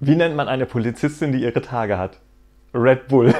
Wie nennt man eine Polizistin, die ihre Tage hat? Red Bull.